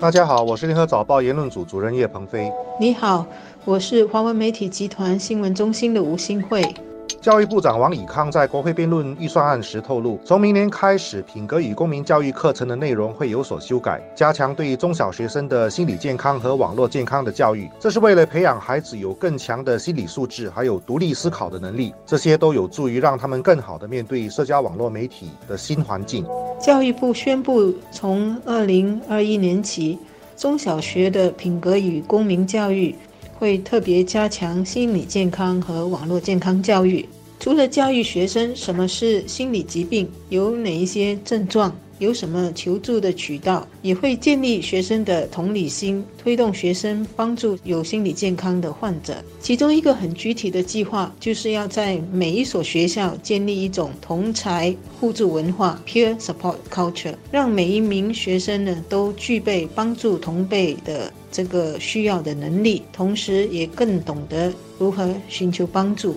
大家好，我是联合早报言论组主任叶鹏飞。你好，我是华文媒体集团新闻中心的吴新慧。教育部长王以康在国会辩论预算案时透露，从明年开始，品格与公民教育课程的内容会有所修改，加强对中小学生的心理健康和网络健康的教育。这是为了培养孩子有更强的心理素质，还有独立思考的能力，这些都有助于让他们更好的面对社交网络媒体的新环境。教育部宣布，从二零二一年起，中小学的品格与公民教育会特别加强心理健康和网络健康教育。除了教育学生什么是心理疾病，有哪一些症状，有什么求助的渠道，也会建立学生的同理心，推动学生帮助有心理健康的患者。其中一个很具体的计划，就是要在每一所学校建立一种同才互助文化 （peer support culture），让每一名学生呢都具备帮助同辈的这个需要的能力，同时也更懂得如何寻求帮助。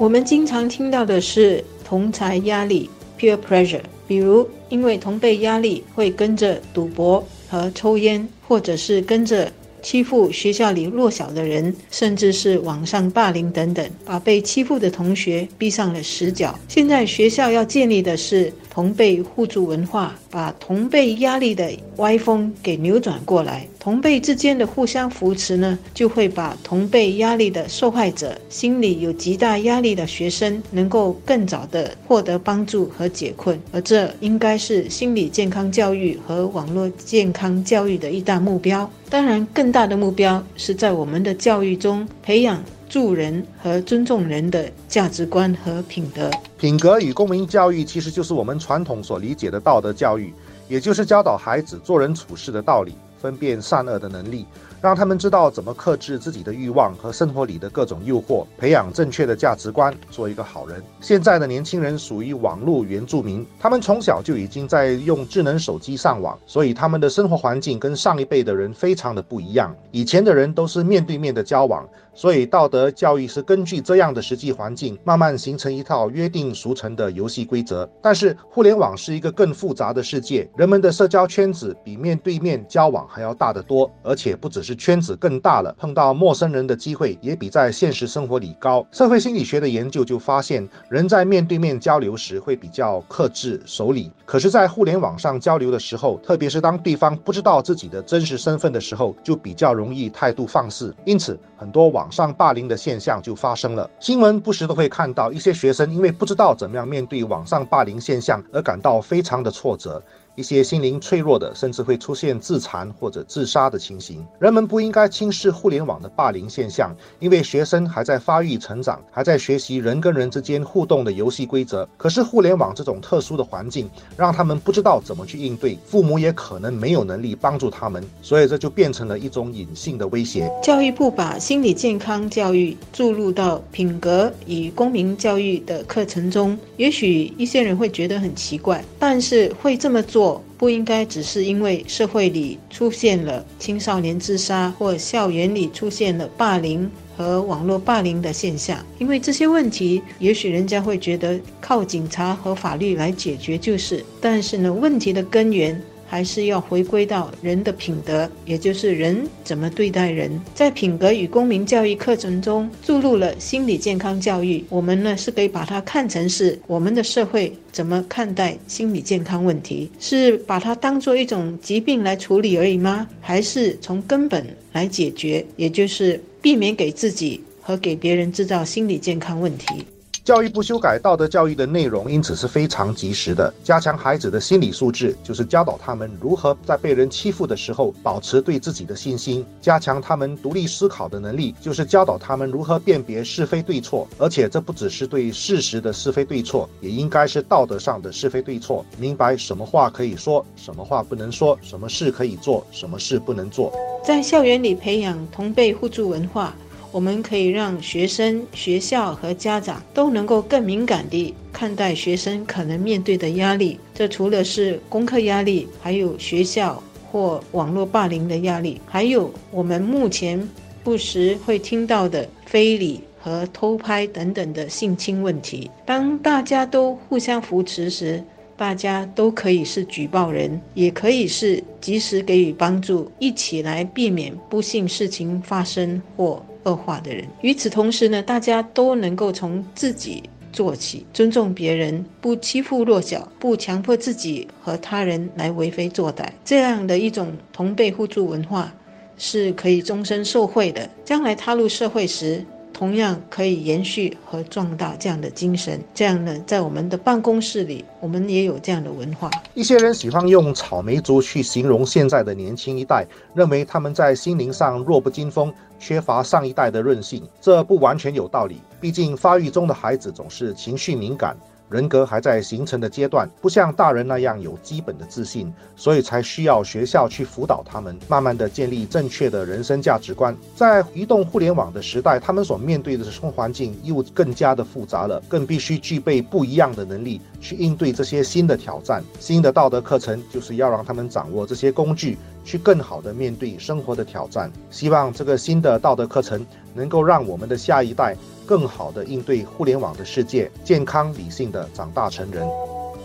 我们经常听到的是同才压力 pure pressure），比如因为同辈压力会跟着赌博和抽烟，或者是跟着欺负学校里弱小的人，甚至是网上霸凌等等，把被欺负的同学逼上了死角。现在学校要建立的是。同辈互助文化，把同辈压力的歪风给扭转过来。同辈之间的互相扶持呢，就会把同辈压力的受害者、心里有极大压力的学生，能够更早的获得帮助和解困。而这应该是心理健康教育和网络健康教育的一大目标。当然，更大的目标是在我们的教育中培养。助人和尊重人的价值观和品德，品格与公民教育其实就是我们传统所理解的道德教育，也就是教导孩子做人处事的道理，分辨善恶的能力。让他们知道怎么克制自己的欲望和生活里的各种诱惑，培养正确的价值观，做一个好人。现在的年轻人属于网络原住民，他们从小就已经在用智能手机上网，所以他们的生活环境跟上一辈的人非常的不一样。以前的人都是面对面的交往，所以道德教育是根据这样的实际环境，慢慢形成一套约定俗成的游戏规则。但是互联网是一个更复杂的世界，人们的社交圈子比面对面交往还要大得多，而且不只是。是圈子更大了，碰到陌生人的机会也比在现实生活里高。社会心理学的研究就发现，人在面对面交流时会比较克制守礼，可是，在互联网上交流的时候，特别是当对方不知道自己的真实身份的时候，就比较容易态度放肆。因此，很多网上霸凌的现象就发生了。新闻不时都会看到一些学生因为不知道怎么样面对网上霸凌现象而感到非常的挫折。一些心灵脆弱的，甚至会出现自残或者自杀的情形。人们不应该轻视互联网的霸凌现象，因为学生还在发育成长，还在学习人跟人之间互动的游戏规则。可是互联网这种特殊的环境，让他们不知道怎么去应对，父母也可能没有能力帮助他们，所以这就变成了一种隐性的威胁。教育部把心理健康教育注入到品格与公民教育的课程中，也许一些人会觉得很奇怪，但是会这么做。不应该只是因为社会里出现了青少年自杀，或校园里出现了霸凌和网络霸凌的现象，因为这些问题，也许人家会觉得靠警察和法律来解决就是，但是呢，问题的根源。还是要回归到人的品德，也就是人怎么对待人。在品格与公民教育课程中注入了心理健康教育，我们呢是可以把它看成是我们的社会怎么看待心理健康问题，是把它当做一种疾病来处理而已吗？还是从根本来解决，也就是避免给自己和给别人制造心理健康问题？教育部修改道德教育的内容，因此是非常及时的。加强孩子的心理素质，就是教导他们如何在被人欺负的时候保持对自己的信心；加强他们独立思考的能力，就是教导他们如何辨别是非对错。而且这不只是对事实的是非对错，也应该是道德上的是非对错。明白什么话可以说，什么话不能说，什么事可以做，什么事不能做。在校园里培养同辈互助文化。我们可以让学生、学校和家长都能够更敏感地看待学生可能面对的压力。这除了是功课压力，还有学校或网络霸凌的压力，还有我们目前不时会听到的非礼和偷拍等等的性侵问题。当大家都互相扶持时，大家都可以是举报人，也可以是及时给予帮助，一起来避免不幸事情发生或恶化的人。与此同时呢，大家都能够从自己做起，尊重别人，不欺负弱小，不强迫自己和他人来为非作歹，这样的一种同辈互助文化是可以终身受惠的。将来踏入社会时，同样可以延续和壮大这样的精神。这样呢，在我们的办公室里，我们也有这样的文化。一些人喜欢用草莓族去形容现在的年轻一代，认为他们在心灵上弱不禁风，缺乏上一代的韧性。这不完全有道理，毕竟发育中的孩子总是情绪敏感。人格还在形成的阶段，不像大人那样有基本的自信，所以才需要学校去辅导他们，慢慢的建立正确的人生价值观。在移动互联网的时代，他们所面对的生活环境又更加的复杂了，更必须具备不一样的能力去应对这些新的挑战。新的道德课程就是要让他们掌握这些工具，去更好的面对生活的挑战。希望这个新的道德课程能够让我们的下一代。更好的应对互联网的世界，健康理性的长大成人。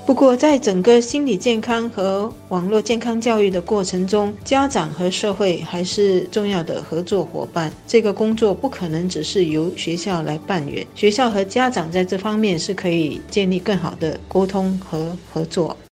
不过，在整个心理健康和网络健康教育的过程中，家长和社会还是重要的合作伙伴。这个工作不可能只是由学校来扮演，学校和家长在这方面是可以建立更好的沟通和合作。